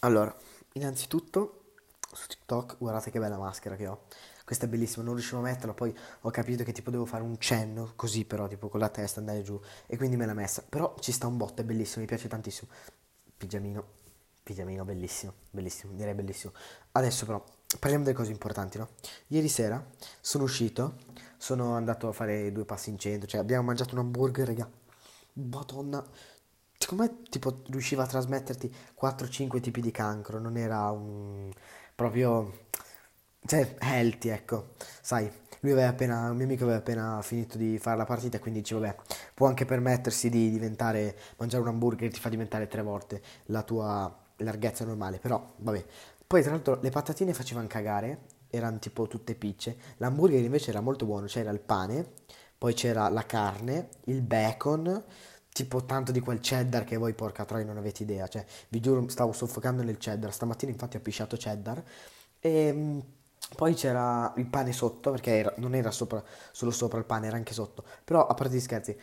Allora, innanzitutto su TikTok guardate che bella maschera che ho. Questa è bellissima, non riuscivo a metterla, poi ho capito che tipo devo fare un cenno, così però, tipo con la testa andare giù, e quindi me l'ha messa. Però ci sta un botto, è bellissimo, mi piace tantissimo. Pigiamino, pigiamino, bellissimo, bellissimo, direi bellissimo. Adesso però, parliamo delle cose importanti, no? Ieri sera sono uscito, sono andato a fare due passi in centro, cioè abbiamo mangiato un hamburger, raga. Madonna, secondo me tipo riusciva a trasmetterti 4-5 tipi di cancro, non era un proprio cioè healthy, ecco. Sai, lui aveva appena un mio amico aveva appena finito di fare la partita, quindi dice vabbè, può anche permettersi di diventare mangiare un hamburger ti fa diventare tre volte la tua larghezza normale, però vabbè. Poi tra l'altro le patatine facevano cagare, erano tipo tutte picce. L'hamburger invece era molto buono, c'era il pane, poi c'era la carne, il bacon, tipo tanto di quel cheddar che voi porca troia non avete idea, cioè vi giuro stavo soffocando nel cheddar, stamattina infatti ho pisciato cheddar. E mm, poi c'era il pane sotto, perché era- non era sopra- solo sopra il pane, era anche sotto, però a parte gli scherzi,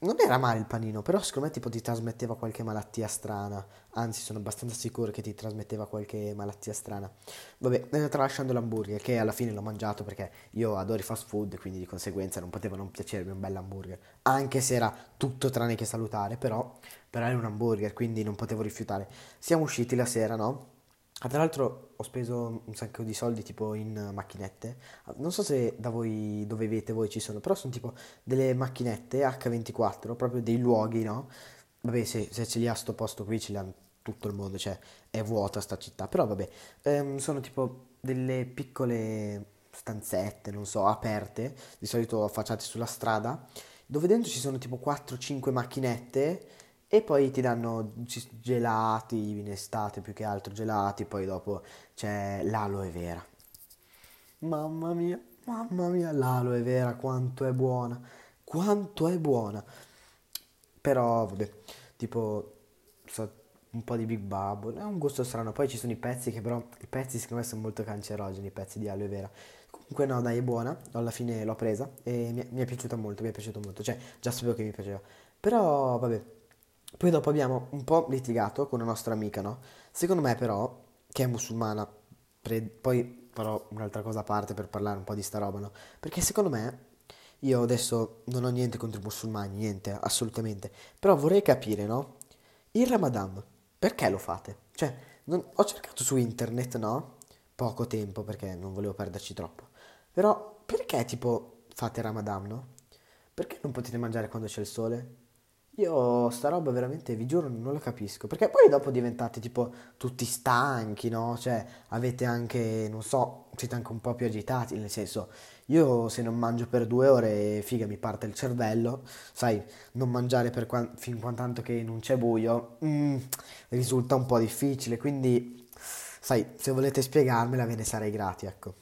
non era male il panino, però secondo me tipo ti trasmetteva qualche malattia strana, anzi sono abbastanza sicuro che ti trasmetteva qualche malattia strana. Vabbè, eh, tralasciando l'hamburger, che alla fine l'ho mangiato perché io adoro i fast food, quindi di conseguenza non poteva non piacermi un bel hamburger, anche se era tutto tranne che salutare, però, però era un hamburger, quindi non potevo rifiutare. Siamo usciti la sera, no? Ah, Tra l'altro ho speso un sacco di soldi tipo in macchinette. Ah, Non so se da voi, dove vivete voi ci sono, però sono tipo delle macchinette H24, proprio dei luoghi, no? Vabbè, se, se ce li ha sto posto qui, ce li ha tutto il mondo, cioè è vuota sta città, però vabbè, Ehm, sono tipo delle piccole stanzette, non so, aperte, di solito affacciate sulla strada, dove dentro ci sono tipo 4-5 macchinette e poi ti danno gelati in estate più che altro gelati, poi dopo c'è l'aloe vera. Mamma mia, mamma mia, l'aloe vera quanto è buona, quanto è buona. Però vabbè, tipo so, un po' di Big Bubble, è un gusto strano. Poi ci sono i pezzi che però i pezzi secondo me sono molto cancerogeni, i pezzi di aloe vera. Comunque no, dai, è buona, alla fine l'ho presa e mi è, mi è piaciuta molto, mi è piaciuto molto, cioè già sapevo che mi piaceva. Però vabbè, poi dopo abbiamo un po' litigato con una nostra amica, no? Secondo me però, che è musulmana, pre- poi farò un'altra cosa a parte per parlare un po' di sta roba, no? Perché secondo me, io adesso non ho niente contro i musulmani, niente, assolutamente, però vorrei capire, no? Il Ramadan, perché lo fate? Cioè, non- ho cercato su internet, no? Poco tempo perché non volevo perderci troppo. Però perché tipo fate Ramadan, no? Perché non potete mangiare quando c'è il sole? Io sta roba veramente, vi giuro, non la capisco. Perché poi dopo diventate tipo tutti stanchi, no? Cioè, avete anche, non so, siete anche un po' più agitati, nel senso, io se non mangio per due ore, figa, mi parte il cervello. Sai, non mangiare per quan- fin quando tanto che non c'è buio, mm, risulta un po' difficile. Quindi, sai, se volete spiegarmela ve ne sarei grati, ecco.